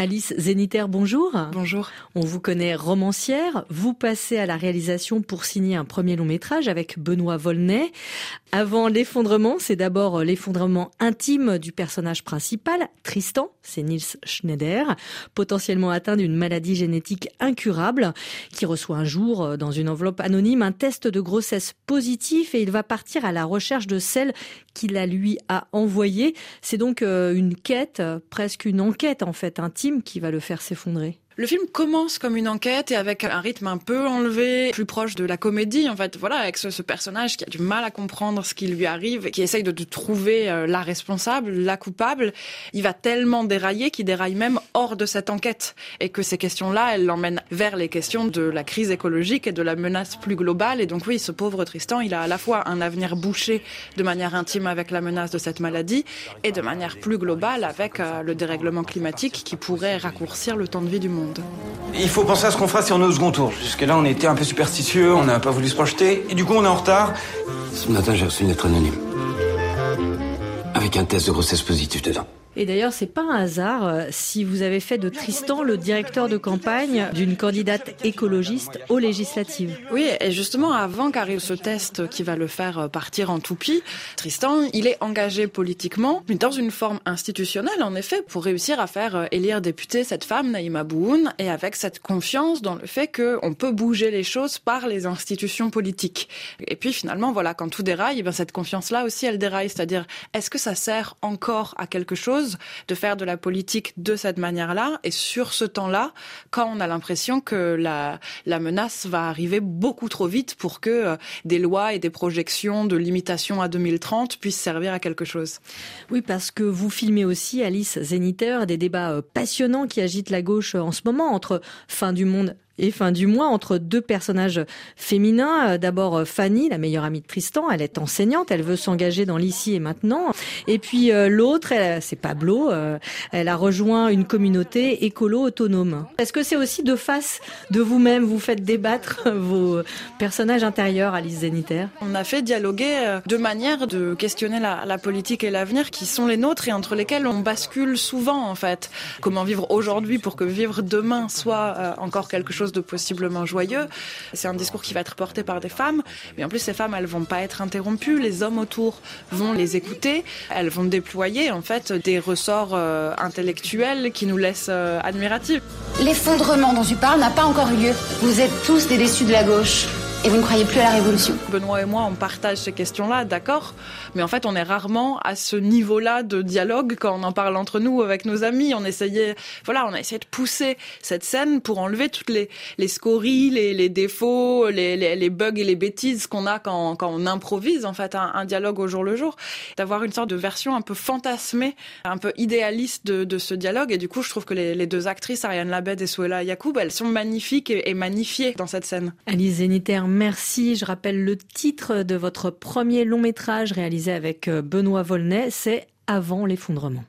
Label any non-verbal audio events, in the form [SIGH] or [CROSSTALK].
Alice Zéniter, bonjour. Bonjour. On vous connaît romancière. Vous passez à la réalisation pour signer un premier long métrage avec Benoît Volnay. Avant l'effondrement, c'est d'abord l'effondrement intime du personnage principal, Tristan, c'est Niels Schneider, potentiellement atteint d'une maladie génétique incurable, qui reçoit un jour, dans une enveloppe anonyme, un test de grossesse positif et il va partir à la recherche de celle qui la lui a envoyée. C'est donc euh, une quête, presque une enquête en fait intime qui va le faire s'effondrer. Le film commence comme une enquête et avec un rythme un peu enlevé, plus proche de la comédie en fait. Voilà, avec ce, personnage qui a du mal à comprendre ce qui lui arrive, et qui essaye de, trouver euh, la responsable, la coupable. Il va tellement dérailler qu'il déraille même hors de cette enquête et que ces questions-là, elles l'emmènent vers les questions de la crise écologique et de la menace plus globale. Et donc oui, ce pauvre Tristan, il a à la fois un avenir bouché de manière intime avec la menace de cette maladie et de manière plus globale avec euh, le dérèglement climatique qui pourrait raccourcir le temps de vie du monde. Il faut penser à ce qu'on fera si on est au second tour. Jusque-là, on était un peu superstitieux, on n'a pas voulu se projeter, et du coup, on est en retard. Ce matin, j'ai reçu une lettre anonyme. Avec un test de grossesse positif dedans. Et d'ailleurs, c'est pas un hasard euh, si vous avez fait de Tristan le directeur de campagne d'une candidate écologiste aux législatives. Oui, et justement, avant qu'arrive ce test qui va le faire euh, partir en toupie, Tristan, il est engagé politiquement, mais dans une forme institutionnelle, en effet, pour réussir à faire euh, élire député cette femme, Naïma Boun, et avec cette confiance dans le fait qu'on peut bouger les choses par les institutions politiques. Et puis finalement, voilà, quand tout déraille, eh ben, cette confiance-là aussi, elle déraille. C'est-à-dire, est-ce que ça sert encore à quelque chose de faire de la politique de cette manière-là et sur ce temps-là, quand on a l'impression que la, menace va arriver beaucoup trop vite pour que euh, des lois et des projections de limitation à 2030 puissent servir à quelque chose. Oui, parce que vous filmez aussi, Alice Zéniter, des débats euh, passionnants qui agitent la gauche euh, en ce moment entre fin du monde et fin du mois entre deux personnages féminins. Euh, d'abord euh, Fanny, la meilleure amie de Tristan, elle est enseignante, elle veut s'engager dans l'ici et maintenant. Et puis euh, l'autre, c'est Pablo, elle a rejoint une communauté écolo autonome. Est-ce que c'est aussi de face de vous-même, vous faites débattre [LAUGHS] vos personnages intérieurs, Alice Zéniter On a fait dialoguer deux manières de questionner la politique et l'avenir qui sont les nôtres et entre lesquelles on bascule souvent en fait. Comment vivre aujourd'hui pour que vivre demain soit encore quelque chose de possiblement joyeux. C'est un discours qui va être porté par des femmes, mais en plus ces femmes, elles vont pas être interrompues. Les hommes autour vont les écouter. Elles vont déployer en fait des ressorts euh, intellectuels qui nous laissent euh, admiratifs. L'effondrement dont tu parles n'a pas encore eu lieu. Vous êtes tous des déçus de la gauche. Et vous ne croyez plus à la révolution Benoît et moi, on partage ces questions-là, d'accord. Mais en fait, on est rarement à ce niveau-là de dialogue quand on en parle entre nous avec nos amis. On essayait, voilà, on a essayé de pousser cette scène pour enlever toutes les, les scories, les, les défauts, les, les, les, bugs et les bêtises qu'on a quand, quand on improvise, en fait, un, un dialogue au jour le jour. D'avoir une sorte de version un peu fantasmée, un peu idéaliste de, de ce dialogue. Et du coup, je trouve que les, les deux actrices, Ariane Labed et Souela Yacoub, elles sont magnifiques et, et magnifiées dans cette scène. Alice Zéniter, merci. Je rappelle le titre de votre premier long métrage réalisé avec euh, Benoît Volnay, c'est Avant l'effondrement.